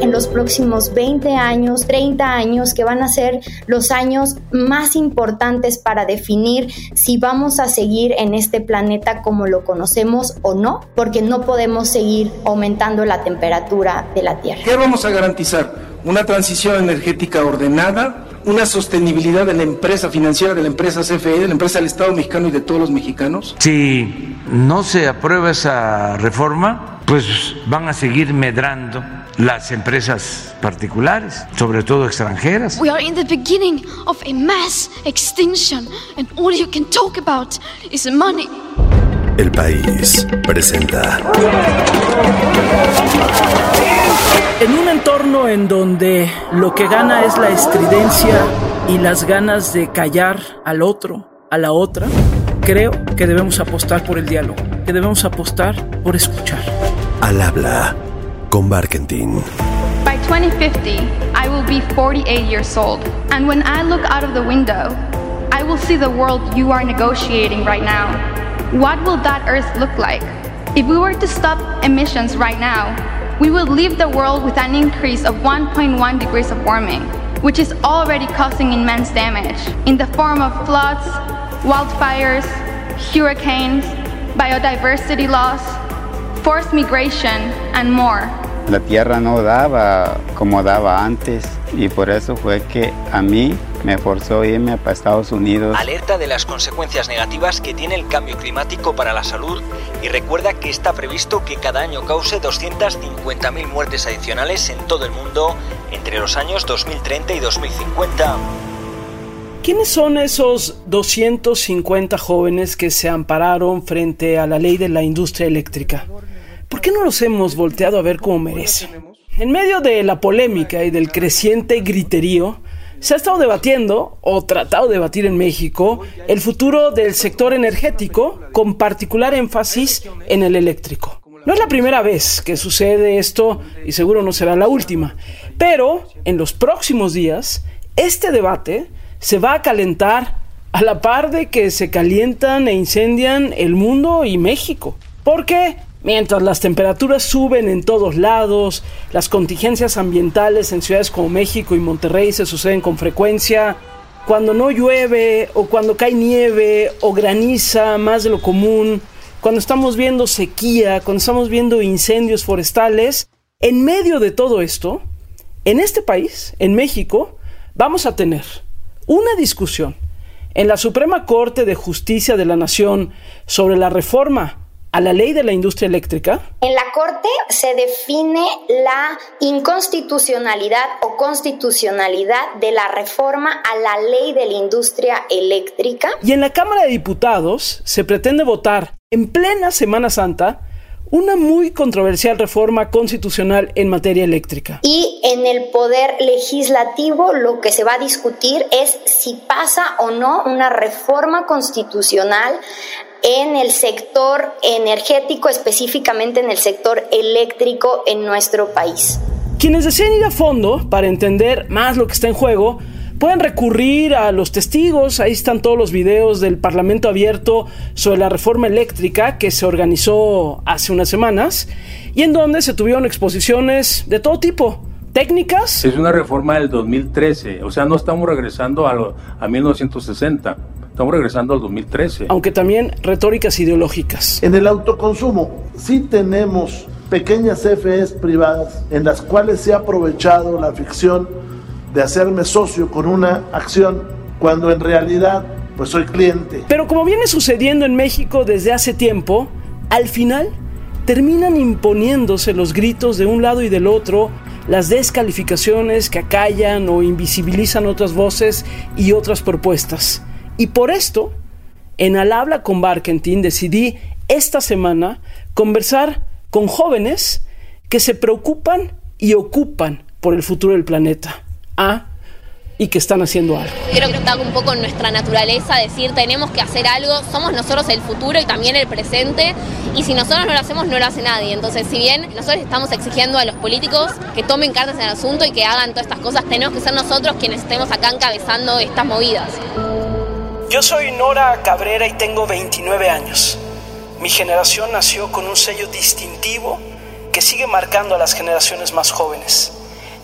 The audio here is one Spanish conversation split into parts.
en los próximos 20 años, 30 años, que van a ser los años más importantes para definir si vamos a seguir en este planeta como lo conocemos o no, porque no podemos seguir aumentando la temperatura de la Tierra. ¿Qué vamos a garantizar? Una transición energética ordenada, una sostenibilidad de la empresa financiera, de la empresa CFE, de la empresa del Estado mexicano y de todos los mexicanos? Si no se aprueba esa reforma, pues van a seguir medrando las empresas particulares, sobre todo extranjeras. We are in the beginning of a mass extinction and all you can talk about is money. El país presenta. En un entorno en donde lo que gana es la estridencia y las ganas de callar al otro, a la otra, creo que debemos apostar por el diálogo, que debemos apostar por escuchar. Al habla By 2050, I will be 48 years old. And when I look out of the window, I will see the world you are negotiating right now. What will that Earth look like? If we were to stop emissions right now, we would leave the world with an increase of 1.1 degrees of warming, which is already causing immense damage in the form of floods, wildfires, hurricanes, biodiversity loss, forced migration, and more. La tierra no daba como daba antes y por eso fue que a mí me forzó irme para Estados Unidos. Alerta de las consecuencias negativas que tiene el cambio climático para la salud y recuerda que está previsto que cada año cause 250.000 muertes adicionales en todo el mundo entre los años 2030 y 2050. ¿Quiénes son esos 250 jóvenes que se ampararon frente a la ley de la industria eléctrica? ¿Por qué no los hemos volteado a ver como merecen? En medio de la polémica y del creciente griterío, se ha estado debatiendo, o tratado de debatir en México, el futuro del sector energético, con particular énfasis en el eléctrico. No es la primera vez que sucede esto y seguro no será la última, pero en los próximos días, este debate se va a calentar a la par de que se calientan e incendian el mundo y México. Porque mientras las temperaturas suben en todos lados, las contingencias ambientales en ciudades como México y Monterrey se suceden con frecuencia, cuando no llueve o cuando cae nieve o graniza más de lo común, cuando estamos viendo sequía, cuando estamos viendo incendios forestales, en medio de todo esto, en este país, en México, vamos a tener una discusión en la Suprema Corte de Justicia de la Nación sobre la reforma a la ley de la industria eléctrica? En la Corte se define la inconstitucionalidad o constitucionalidad de la reforma a la ley de la industria eléctrica. Y en la Cámara de Diputados se pretende votar en plena Semana Santa una muy controversial reforma constitucional en materia eléctrica. Y en el poder legislativo lo que se va a discutir es si pasa o no una reforma constitucional en el sector energético, específicamente en el sector eléctrico en nuestro país. Quienes deseen ir a fondo para entender más lo que está en juego, pueden recurrir a los testigos, ahí están todos los videos del Parlamento abierto sobre la reforma eléctrica que se organizó hace unas semanas y en donde se tuvieron exposiciones de todo tipo. ¿Técnicas? Es una reforma del 2013, o sea, no estamos regresando a, lo, a 1960. Estamos regresando al 2013. Aunque también retóricas ideológicas. En el autoconsumo sí tenemos pequeñas CFEs privadas en las cuales se ha aprovechado la ficción de hacerme socio con una acción cuando en realidad pues soy cliente. Pero como viene sucediendo en México desde hace tiempo, al final terminan imponiéndose los gritos de un lado y del otro, las descalificaciones que acallan o invisibilizan otras voces y otras propuestas. Y por esto, en Al habla con Barkentin decidí esta semana conversar con jóvenes que se preocupan y ocupan por el futuro del planeta. Y que están haciendo algo. Creo que está un poco en nuestra naturaleza decir tenemos que hacer algo, somos nosotros el futuro y también el presente, y si nosotros no lo hacemos no lo hace nadie. Entonces, si bien nosotros estamos exigiendo a los políticos que tomen cartas en el asunto y que hagan todas estas cosas, tenemos que ser nosotros quienes estemos acá encabezando estas movidas. Yo soy Nora Cabrera y tengo 29 años. Mi generación nació con un sello distintivo que sigue marcando a las generaciones más jóvenes.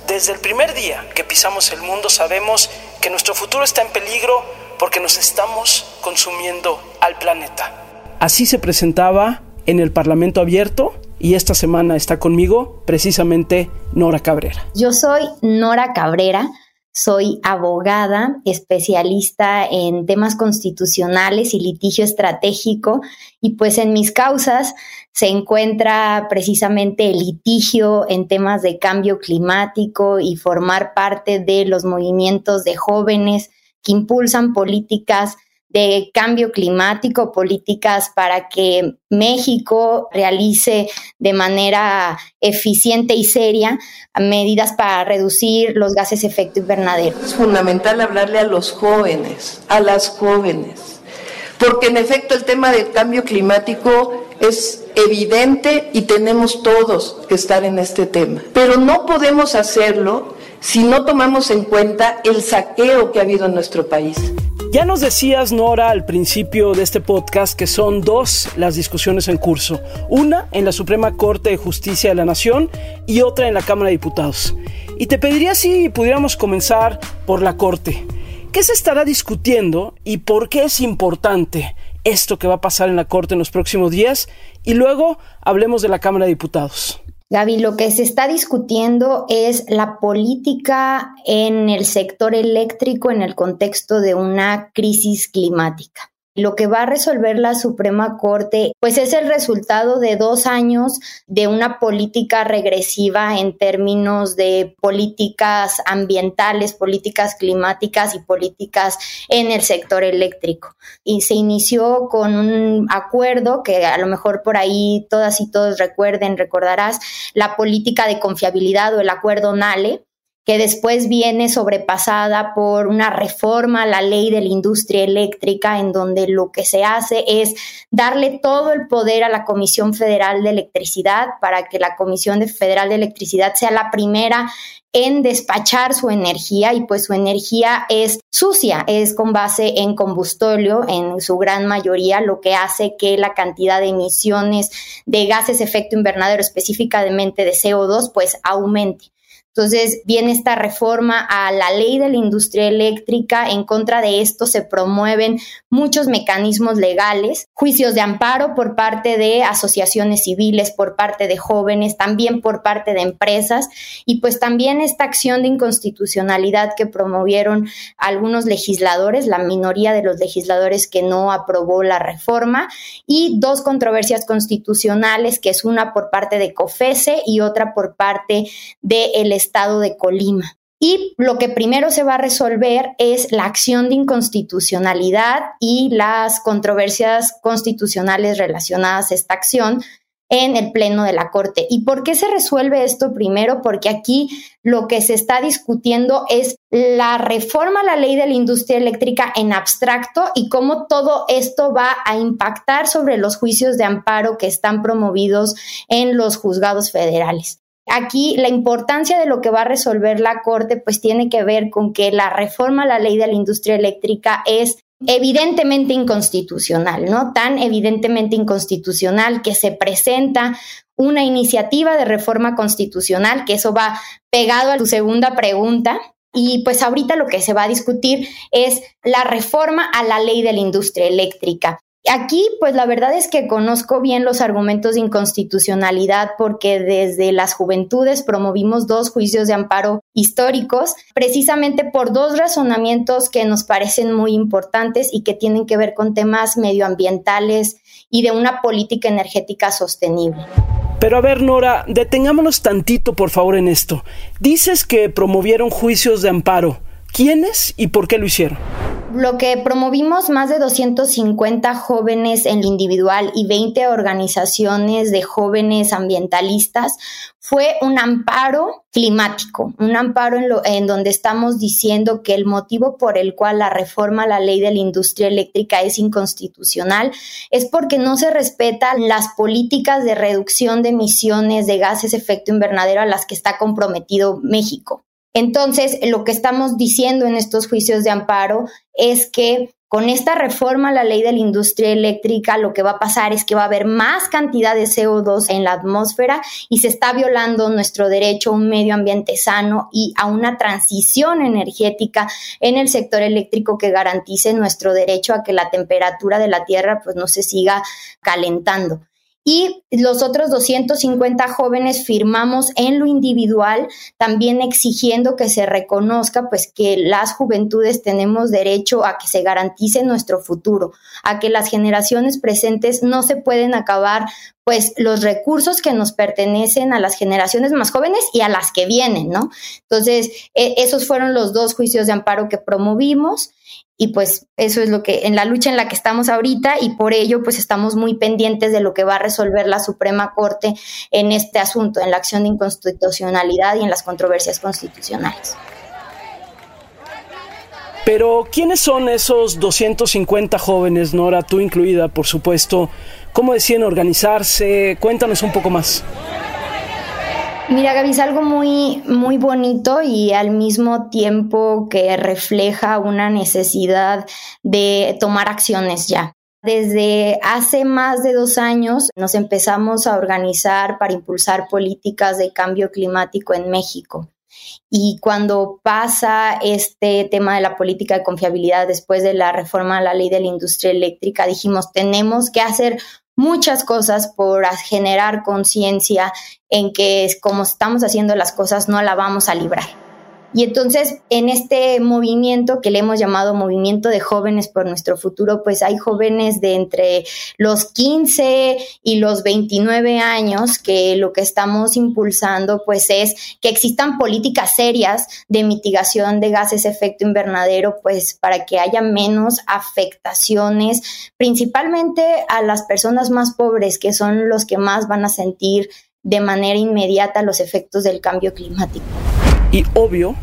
Desde el primer día que pisamos el mundo sabemos que nuestro futuro está en peligro porque nos estamos consumiendo al planeta. Así se presentaba en el Parlamento Abierto y esta semana está conmigo precisamente Nora Cabrera. Yo soy Nora Cabrera. Soy abogada, especialista en temas constitucionales y litigio estratégico y pues en mis causas se encuentra precisamente el litigio en temas de cambio climático y formar parte de los movimientos de jóvenes que impulsan políticas de cambio climático, políticas para que México realice de manera eficiente y seria medidas para reducir los gases de efecto invernadero. Es fundamental hablarle a los jóvenes, a las jóvenes, porque en efecto el tema del cambio climático es evidente y tenemos todos que estar en este tema, pero no podemos hacerlo si no tomamos en cuenta el saqueo que ha habido en nuestro país. Ya nos decías, Nora, al principio de este podcast que son dos las discusiones en curso. Una en la Suprema Corte de Justicia de la Nación y otra en la Cámara de Diputados. Y te pediría si pudiéramos comenzar por la Corte. ¿Qué se estará discutiendo y por qué es importante esto que va a pasar en la Corte en los próximos días? Y luego hablemos de la Cámara de Diputados. Gaby, lo que se está discutiendo es la política en el sector eléctrico en el contexto de una crisis climática. Lo que va a resolver la Suprema Corte, pues es el resultado de dos años de una política regresiva en términos de políticas ambientales, políticas climáticas y políticas en el sector eléctrico. Y se inició con un acuerdo que a lo mejor por ahí todas y todos recuerden, recordarás, la política de confiabilidad o el acuerdo NALE, que después viene sobrepasada por una reforma a la ley de la industria eléctrica, en donde lo que se hace es darle todo el poder a la Comisión Federal de Electricidad para que la Comisión Federal de Electricidad sea la primera en despachar su energía y pues su energía es sucia, es con base en combustóleo en su gran mayoría, lo que hace que la cantidad de emisiones de gases efecto invernadero, específicamente de CO2, pues aumente. Entonces viene esta reforma a la ley de la industria eléctrica. En contra de esto se promueven muchos mecanismos legales, juicios de amparo por parte de asociaciones civiles, por parte de jóvenes, también por parte de empresas y pues también esta acción de inconstitucionalidad que promovieron algunos legisladores, la minoría de los legisladores que no aprobó la reforma y dos controversias constitucionales, que es una por parte de COFESE y otra por parte del de estado de Colima. Y lo que primero se va a resolver es la acción de inconstitucionalidad y las controversias constitucionales relacionadas a esta acción en el Pleno de la Corte. ¿Y por qué se resuelve esto primero? Porque aquí lo que se está discutiendo es la reforma a la ley de la industria eléctrica en abstracto y cómo todo esto va a impactar sobre los juicios de amparo que están promovidos en los juzgados federales. Aquí la importancia de lo que va a resolver la Corte pues tiene que ver con que la reforma a la ley de la industria eléctrica es evidentemente inconstitucional, ¿no? Tan evidentemente inconstitucional que se presenta una iniciativa de reforma constitucional, que eso va pegado a tu segunda pregunta, y pues ahorita lo que se va a discutir es la reforma a la ley de la industria eléctrica. Aquí, pues la verdad es que conozco bien los argumentos de inconstitucionalidad porque desde las juventudes promovimos dos juicios de amparo históricos, precisamente por dos razonamientos que nos parecen muy importantes y que tienen que ver con temas medioambientales y de una política energética sostenible. Pero a ver, Nora, detengámonos tantito, por favor, en esto. Dices que promovieron juicios de amparo. ¿Quiénes y por qué lo hicieron? Lo que promovimos más de 250 jóvenes en lo individual y 20 organizaciones de jóvenes ambientalistas fue un amparo climático, un amparo en, lo, en donde estamos diciendo que el motivo por el cual la reforma a la ley de la industria eléctrica es inconstitucional es porque no se respetan las políticas de reducción de emisiones de gases efecto invernadero a las que está comprometido México. Entonces, lo que estamos diciendo en estos juicios de amparo es que Con esta reforma a la ley de la industria eléctrica, lo que va a pasar es que va a haber más cantidad de CO2 en la atmósfera y se está violando nuestro derecho a un medio ambiente sano y a una transición energética en el sector eléctrico que garantice nuestro derecho a que la temperatura de la Tierra pues no se siga calentando y los otros 250 jóvenes firmamos en lo individual, también exigiendo que se reconozca pues que las juventudes tenemos derecho a que se garantice nuestro futuro, a que las generaciones presentes no se pueden acabar pues los recursos que nos pertenecen a las generaciones más jóvenes y a las que vienen, ¿no? Entonces, e, esos fueron los dos juicios de amparo que promovimos y pues eso es lo que en la lucha en la que estamos ahorita y por ello pues estamos muy pendientes de lo que va a resolver la Suprema Corte en este asunto, en la acción de inconstitucionalidad y en las controversias constitucionales. Pero ¿quiénes son esos 250 jóvenes, Nora, tú incluida, por supuesto? ¿Cómo deciden organizarse? Cuéntanos un poco más. Mira, Gaby, es algo muy, muy bonito y al mismo tiempo que refleja una necesidad de tomar acciones ya. Desde hace más de dos años nos empezamos a organizar para impulsar políticas de cambio climático en México. Y cuando pasa este tema de la política de confiabilidad después de la reforma a la ley de la industria eléctrica, dijimos, tenemos que hacer muchas cosas por generar conciencia en que como estamos haciendo las cosas no la vamos a librar. Y entonces, en este movimiento que le hemos llamado Movimiento de Jóvenes por Nuestro Futuro, pues hay jóvenes de entre los 15 y los 29 años que lo que estamos impulsando, pues es que existan políticas serias de mitigación de gases efecto invernadero, pues para que haya menos afectaciones, principalmente a las personas más pobres, que son los que más van a sentir de manera inmediata los efectos del cambio climático. Y obvio,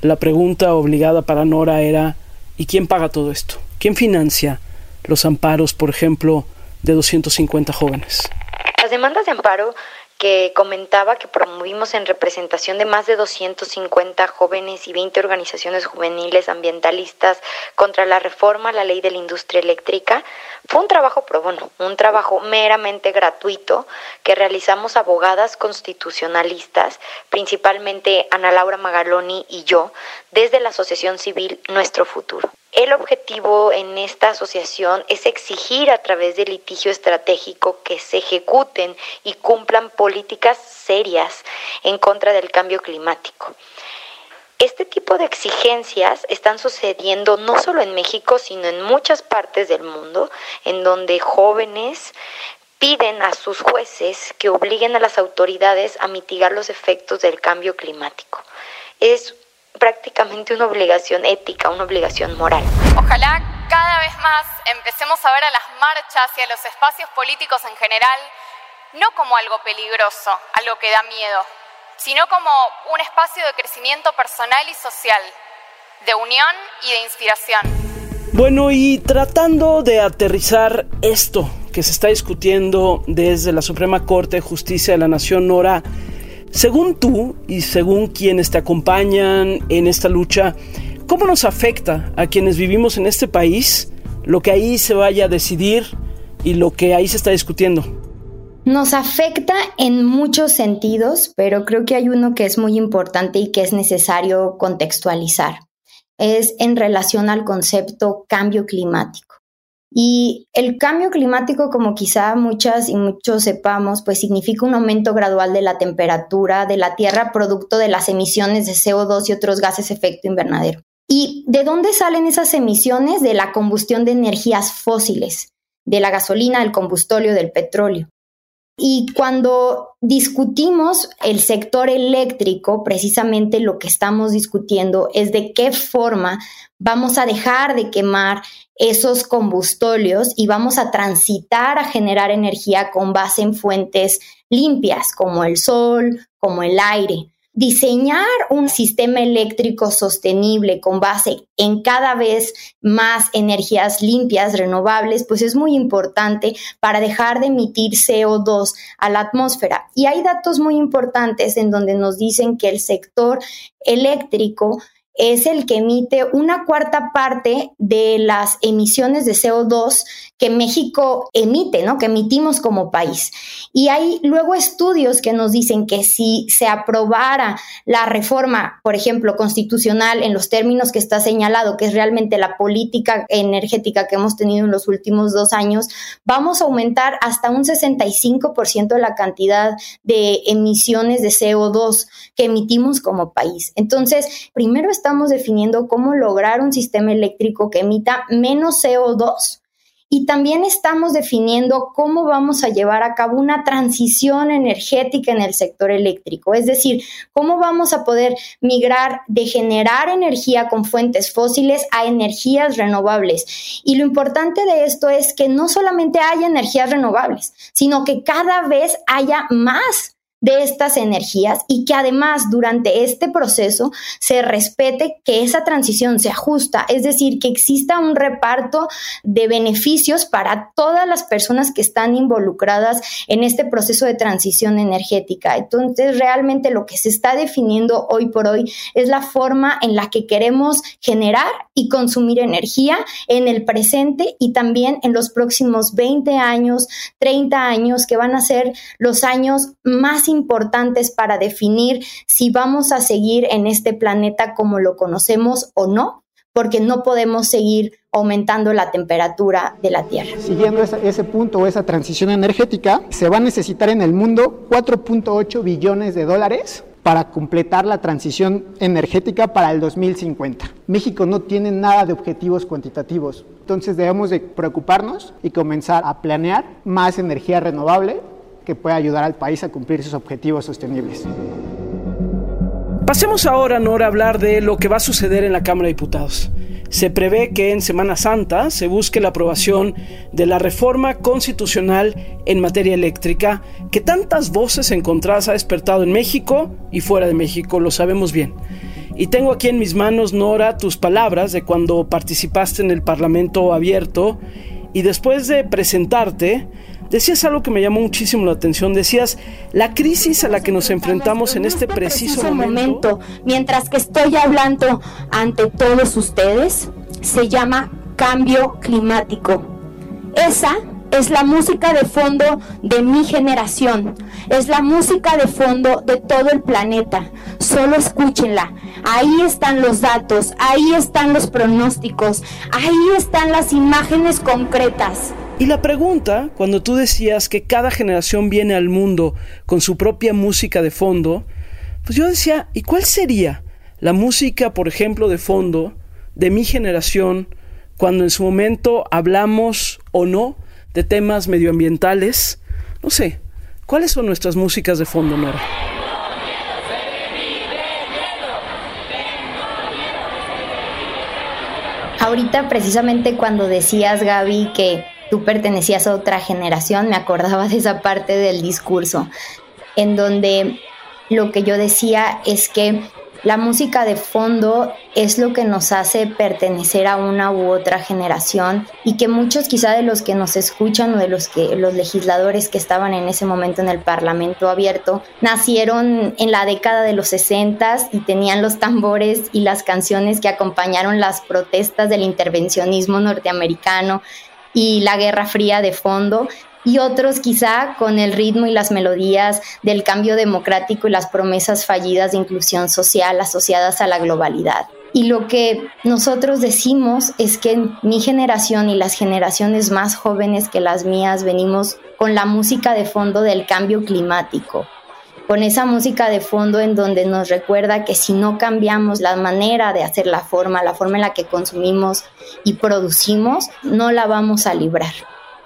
la pregunta obligada para Nora era, ¿y quién paga todo esto? ¿Quién financia los amparos, por ejemplo, de 250 jóvenes? Las demandas de amparo que comentaba que promovimos en representación de más de 250 jóvenes y 20 organizaciones juveniles ambientalistas contra la reforma a la ley de la industria eléctrica, fue un trabajo pro bono, un trabajo meramente gratuito que realizamos abogadas constitucionalistas, principalmente Ana Laura Magaloni y yo, desde la Asociación Civil Nuestro Futuro. El objetivo en esta asociación es exigir a través del litigio estratégico que se ejecuten y cumplan políticas serias en contra del cambio climático. Este tipo de exigencias están sucediendo no solo en México, sino en muchas partes del mundo, en donde jóvenes piden a sus jueces que obliguen a las autoridades a mitigar los efectos del cambio climático. Es prácticamente una obligación ética, una obligación moral. Ojalá cada vez más empecemos a ver a las marchas y a los espacios políticos en general no como algo peligroso, algo que da miedo, sino como un espacio de crecimiento personal y social, de unión y de inspiración. Bueno, y tratando de aterrizar esto que se está discutiendo desde la Suprema Corte de Justicia de la Nación, Nora, según tú y según quienes te acompañan en esta lucha, ¿cómo nos afecta a quienes vivimos en este país lo que ahí se vaya a decidir y lo que ahí se está discutiendo? Nos afecta en muchos sentidos, pero creo que hay uno que es muy importante y que es necesario contextualizar. Es en relación al concepto cambio climático. Y el cambio climático, como quizá muchas y muchos sepamos, pues significa un aumento gradual de la temperatura de la Tierra producto de las emisiones de CO2 y otros gases efecto invernadero. ¿Y de dónde salen esas emisiones? De la combustión de energías fósiles, de la gasolina, del combustóleo, del petróleo. Y cuando discutimos el sector eléctrico, precisamente lo que estamos discutiendo es de qué forma vamos a dejar de quemar esos combustóleos y vamos a transitar a generar energía con base en fuentes limpias como el sol, como el aire diseñar un sistema eléctrico sostenible con base en cada vez más energías limpias, renovables, pues es muy importante para dejar de emitir CO2 a la atmósfera. Y hay datos muy importantes en donde nos dicen que el sector eléctrico es el que emite una cuarta parte de las emisiones de CO2 que México emite, ¿no? Que emitimos como país. Y hay luego estudios que nos dicen que si se aprobara la reforma, por ejemplo, constitucional en los términos que está señalado, que es realmente la política energética que hemos tenido en los últimos dos años, vamos a aumentar hasta un 65% de la cantidad de emisiones de CO2 que emitimos como país. Entonces, primero estamos definiendo cómo lograr un sistema eléctrico que emita menos CO2 y también estamos definiendo cómo vamos a llevar a cabo una transición energética en el sector eléctrico, es decir, cómo vamos a poder migrar de generar energía con fuentes fósiles a energías renovables. Y lo importante de esto es que no solamente haya energías renovables, sino que cada vez haya más de estas energías y que además durante este proceso se respete que esa transición se ajusta, es decir, que exista un reparto de beneficios para todas las personas que están involucradas en este proceso de transición energética. Entonces, realmente lo que se está definiendo hoy por hoy es la forma en la que queremos generar y consumir energía en el presente y también en los próximos 20 años, 30 años, que van a ser los años más importantes para definir si vamos a seguir en este planeta como lo conocemos o no, porque no podemos seguir aumentando la temperatura de la Tierra. Siguiendo ese, punto o esa transición energética, se va a necesitar en el mundo 4.8 billones de dólares para completar la transición energética para el 2050. México no tiene nada de objetivos cuantitativos, entonces debemos de preocuparnos y comenzar a planear más energía renovable que pueda ayudar al país a cumplir sus objetivos sostenibles. Pasemos ahora, Nora, a hablar de lo que va a suceder en la Cámara de Diputados. Se prevé que en Semana Santa se busque la aprobación de la reforma constitucional en materia eléctrica que tantas voces encontradas ha despertado en México y fuera de México, lo sabemos bien. Y tengo aquí en mis manos, Nora, tus palabras de cuando participaste en el Parlamento abierto y después de presentarte, decías algo que me llamó muchísimo la atención. Decías, la crisis a la que nos enfrentamos en este preciso, momento, mientras que estoy hablando ante todos ustedes, se llama cambio climático. Esa es la música de fondo de mi generación. Es la música de fondo de todo el planeta. Solo escúchenla. Ahí están los datos, ahí están los pronósticos, ahí están las imágenes concretas. Y la pregunta, cuando tú decías que cada generación viene al mundo con su propia música de fondo, pues yo decía, ¿y cuál sería la música, por ejemplo, de fondo de mi generación cuando en su momento hablamos o no de temas medioambientales? No sé, ¿cuáles son nuestras músicas de fondo, Nora? Ahorita precisamente cuando decías, Gaby, que tú pertenecías a otra generación, me acordaba de esa parte del discurso, en donde lo que yo decía es que la música de fondo es lo que nos hace pertenecer a una u otra generación y que muchos quizá de los que nos escuchan o de los que los legisladores que estaban en ese momento en el Parlamento abierto nacieron en la década de los 60 y tenían los tambores y las canciones que acompañaron las protestas del intervencionismo norteamericano y la Guerra Fría de fondo y otros quizá con el ritmo y las melodías del cambio democrático y las promesas fallidas de inclusión social asociadas a la globalidad. Y lo que nosotros decimos es que mi generación y las generaciones más jóvenes que las mías venimos con la música de fondo del cambio climático, con esa música de fondo en donde nos recuerda que si no cambiamos la manera de hacer la forma, la forma en la que consumimos y producimos, no la vamos a librar.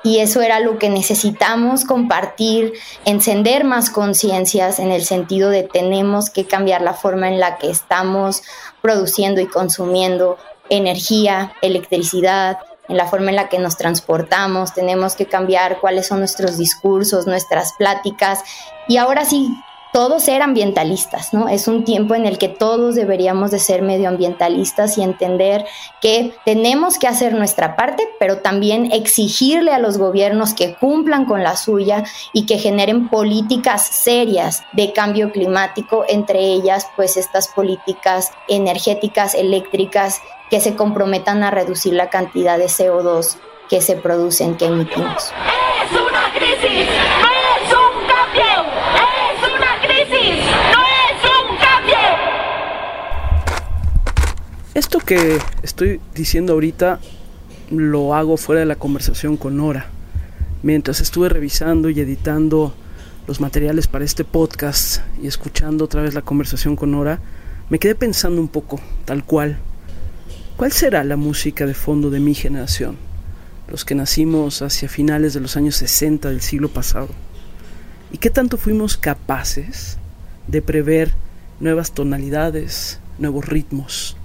Y eso era lo que necesitamos compartir, encender más conciencias en el sentido de tenemos que cambiar la forma en la que estamos produciendo y consumiendo energía, electricidad, en la forma en la que nos transportamos, tenemos que cambiar cuáles son nuestros discursos, nuestras pláticas y ahora sí todos ser ambientalistas, ¿no? Es un tiempo en el que todos deberíamos de ser medioambientalistas y entender que tenemos que hacer nuestra parte, pero también exigirle a los gobiernos que cumplan con la suya y que generen políticas serias de cambio climático, entre ellas pues estas políticas energéticas, eléctricas, que se comprometan a reducir la cantidad de CO2 que se producen, que emitimos. ¡Es una crisis! Esto que estoy diciendo ahorita lo hago fuera de la conversación con Nora. Mientras estuve revisando y editando los materiales para este podcast y escuchando otra vez la conversación con Nora, me quedé pensando un poco, tal cual. ¿Cuál será la música de fondo de mi generación? Los que nacimos hacia finales de los años 60 del siglo pasado. ¿Y qué tanto fuimos capaces de prever nuevas tonalidades, nuevos ritmos?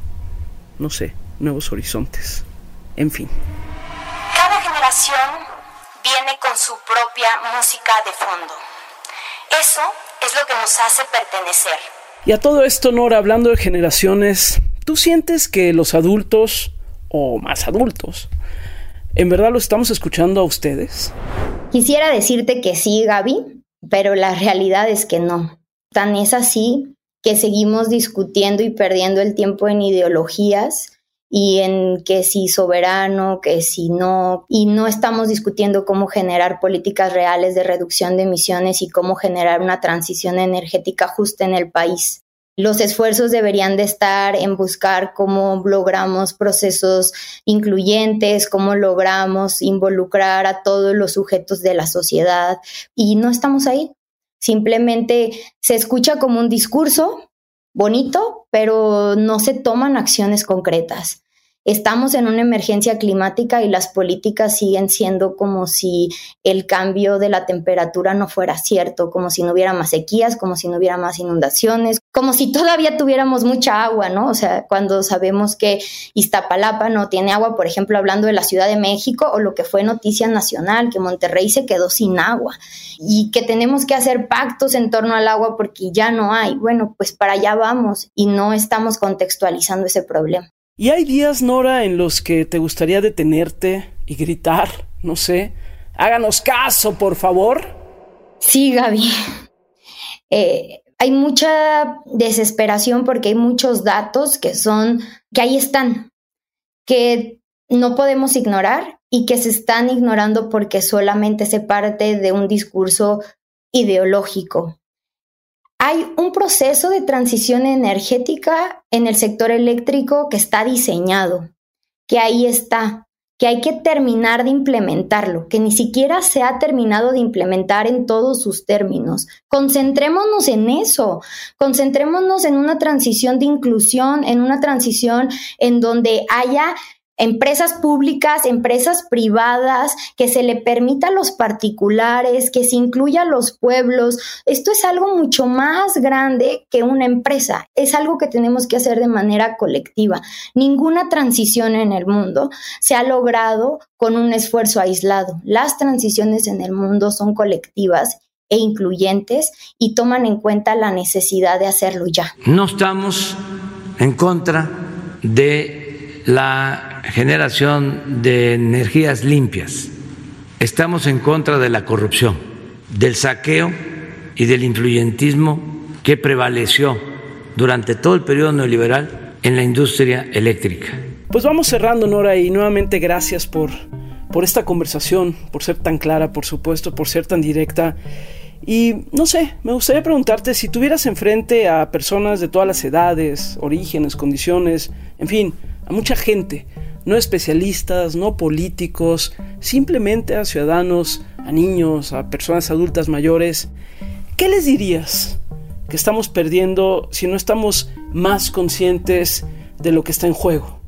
No sé, nuevos horizontes. En fin. Cada generación viene con su propia música de fondo. Eso es lo que nos hace pertenecer. Y a todo esto, Nora, hablando de generaciones, ¿tú sientes que los adultos, o más adultos, en verdad lo estamos escuchando a ustedes? Quisiera decirte que sí, Gaby, pero la realidad es que no. Tan es así que seguimos discutiendo y perdiendo el tiempo en ideologías y en que si soberano, que si no, y no estamos discutiendo cómo generar políticas reales de reducción de emisiones y cómo generar una transición energética justa en el país. Los esfuerzos deberían de estar en buscar cómo logramos procesos incluyentes, cómo logramos involucrar a todos los sujetos de la sociedad y no estamos ahí. Simplemente se escucha como un discurso bonito, pero no se toman acciones concretas. Estamos en una emergencia climática y las políticas siguen siendo como si el cambio de la temperatura no fuera cierto, como si no hubiera más sequías, como si no hubiera más inundaciones, como si todavía tuviéramos mucha agua, ¿no? O sea, cuando sabemos que Iztapalapa no tiene agua, por ejemplo, hablando de la Ciudad de México o lo que fue noticia nacional, que Monterrey se quedó sin agua y que tenemos que hacer pactos en torno al agua porque ya no hay. Bueno, pues para allá vamos y no estamos contextualizando ese problema. ¿Y hay días, Nora, en los que te gustaría detenerte y gritar, no sé, háganos caso, por favor? Sí, Gaby. Eh, hay mucha desesperación porque hay muchos datos que son, que ahí están, que no podemos ignorar y que se están ignorando porque solamente se parte de un discurso ideológico hay un proceso de transición energética en el sector eléctrico que está diseñado, que ahí está, que hay que terminar de implementarlo, que ni siquiera se ha terminado de implementar en todos sus términos. Concentrémonos en eso, concentrémonos en una transición de inclusión, en una transición en donde haya empresas públicas, empresas privadas, que se le permita a los particulares, que se incluya a los pueblos. Esto es algo mucho más grande que una empresa, es algo que tenemos que hacer de manera colectiva. Ninguna transición en el mundo se ha logrado con un esfuerzo aislado. Las transiciones en el mundo son colectivas e incluyentes y toman en cuenta la necesidad de hacerlo ya. No estamos en contra de la generación de energías limpias. Estamos en contra de la corrupción, del saqueo y del influyentismo que prevaleció durante todo el periodo neoliberal en la industria eléctrica. Pues vamos cerrando, Nora, y nuevamente gracias por, por esta conversación, por ser tan clara, por supuesto, por ser tan directa. Y no sé, me gustaría preguntarte si tuvieras enfrente a personas de todas las edades, orígenes, condiciones, en fin, a mucha gente, no especialistas, no políticos, simplemente a ciudadanos, a niños, a personas adultas mayores, ¿qué les dirías que estamos perdiendo si no estamos más conscientes de lo que está en juego?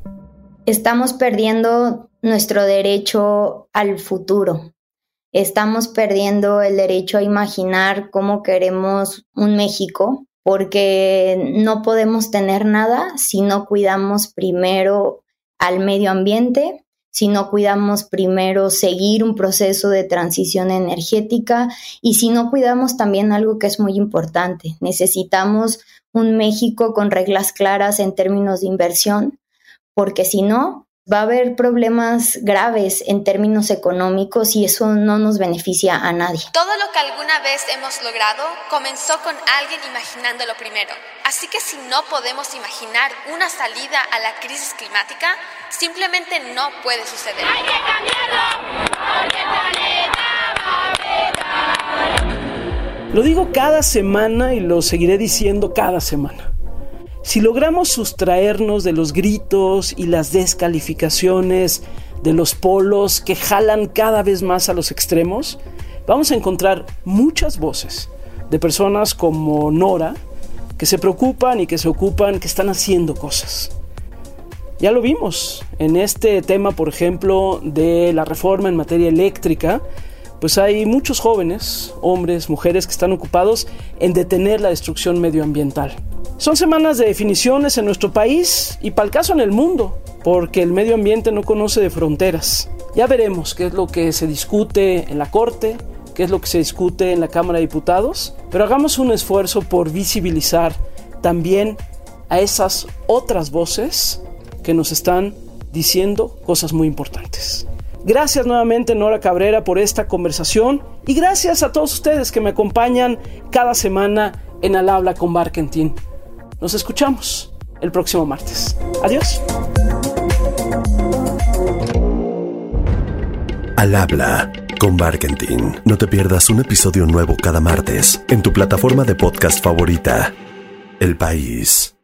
Estamos perdiendo nuestro derecho al futuro. Estamos perdiendo el derecho a imaginar cómo queremos un México, porque no podemos tener nada si no cuidamos primero al medio ambiente, si no cuidamos primero seguir un proceso de transición energética y si no cuidamos también algo que es muy importante. Necesitamos un México con reglas claras en términos de inversión, porque si no, va a haber problemas graves en términos económicos y eso no nos beneficia a nadie. Todo lo que alguna vez hemos logrado comenzó con alguien imaginándolo primero. Así que si no podemos imaginar una salida a la crisis climática, simplemente no puede suceder. ¡Hay que Lo digo cada semana y lo seguiré diciendo cada semana. Si logramos sustraernos de los gritos y las descalificaciones de los polos que jalan cada vez más a los extremos, vamos a encontrar muchas voces de personas como Nora que se preocupan y que se ocupan, que están haciendo cosas. Ya lo vimos en este tema, por ejemplo, de la reforma en materia eléctrica, pues hay muchos jóvenes, hombres, mujeres que están ocupados en detener la destrucción medioambiental. Son semanas de definiciones en nuestro país y para el caso en el mundo, porque el medio ambiente no conoce de fronteras. Ya veremos qué es lo que se discute en la Corte, qué es lo que se discute en la Cámara de Diputados, pero hagamos un esfuerzo por visibilizar también a esas otras voces que nos están diciendo cosas muy importantes. Gracias nuevamente Nora Cabrera por esta conversación y gracias a todos ustedes que me acompañan cada semana en Al Habla con Barkentin. Nos escuchamos el próximo martes. Adiós. Al habla con Barkentin. No te pierdas un episodio nuevo cada martes en tu plataforma de podcast favorita. El país.